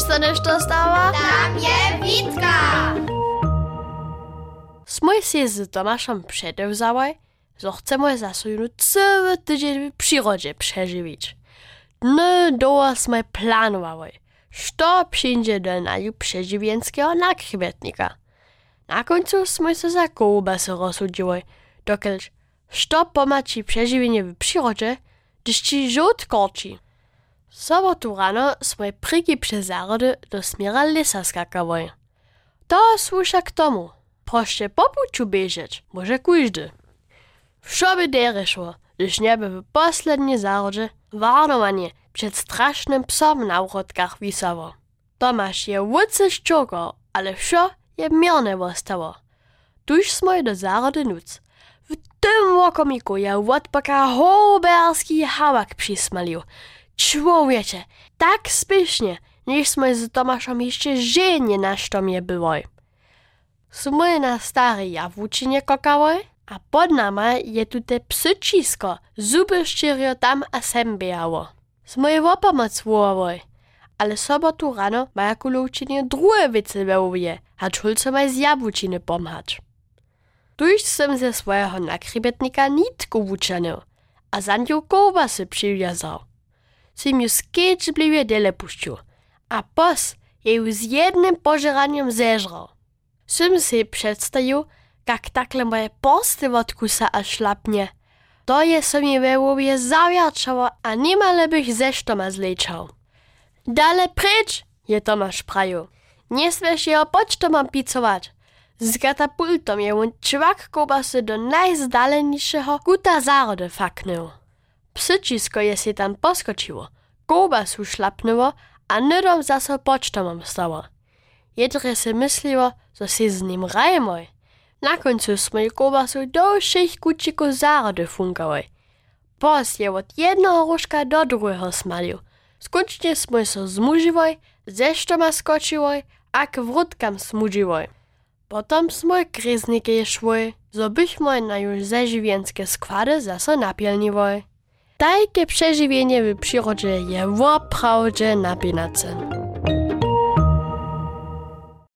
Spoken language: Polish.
Wiesz, co nešto stała? Tam je Witka! Smoj się z Tomaszem przedewzałaj, że chcemy zasujnu cały tydzień w przyrodzie przeżywić. No doła sme planowali, što przyjdzie do najprzeżywienskiego nakrywietnika. Na końcu sme się za kołbasy rozsudziły, dokelż što pomaci przeżywienie w przyrodzie, gdyż ci żółt korci. Sobotu rano sme przez zarody do smiera lesa skakawali. To słusza k tomu. Proście po puciu bieżeć, może każdy. Wszo by dere szło, gdyż nie by w poslednie zarodzie warnowanie przed strasznym psom na urodkach wisało. Tomasz je łycy szczoko, ale wszo je mierne wostało. Tuż smo do zarody nuc. W tym łokomiku je łotpaka hoberski hałak przysmalił. Człowiecie, tak niż smo z Tomaszem jeszcze żenie na sztomie były. Smo na stare jawučinie kokały, a pod nama je tu te psyčisko, zuby štyrio tam a sem biało. Smo je wopomoc wołowy, ale sobotu rano maja kuloučinie drugie wice wełuje, a czulco maj z jawučiny pomhać. Tuż sem ze swojego nakrybetnika nitku wuczanył, a za nią kołbasy. Sim ju skieczbliwie dele puścił, a pos je ju z jednym pożeraniem zeżrał. Sym si przedstawił, jak takle moje posty odkusa a szlapnie. To je so mi we łobie a niemale bych ze sztoma zleczał. Dale precz, je Tomasz praju. Nie smiesz jeho pocztoma picować. Z katapultom je on czwak kobasy do najzdaleniejszego kuta zarody faknął. Psycisko je si tam poskoczyło, kobasu szlapnęło, a nydom zaso pocztomom stało. Jedre se mysliło, że si z nim rajmoj. Na końcu smo je kobasu do všech kučików zarody funkały. Pos je od jednego różka do drugiego smalił. Skocznie smo so zmužiwoj, ze štoma skočiwoj, a k wrótkam smudziwoj. Potom smo kreznike szły, zo bychmo na już zeżywienskie składy zaso napielniwoj. Takie przeżywienie w przyrodzie je woprawdzie napinace.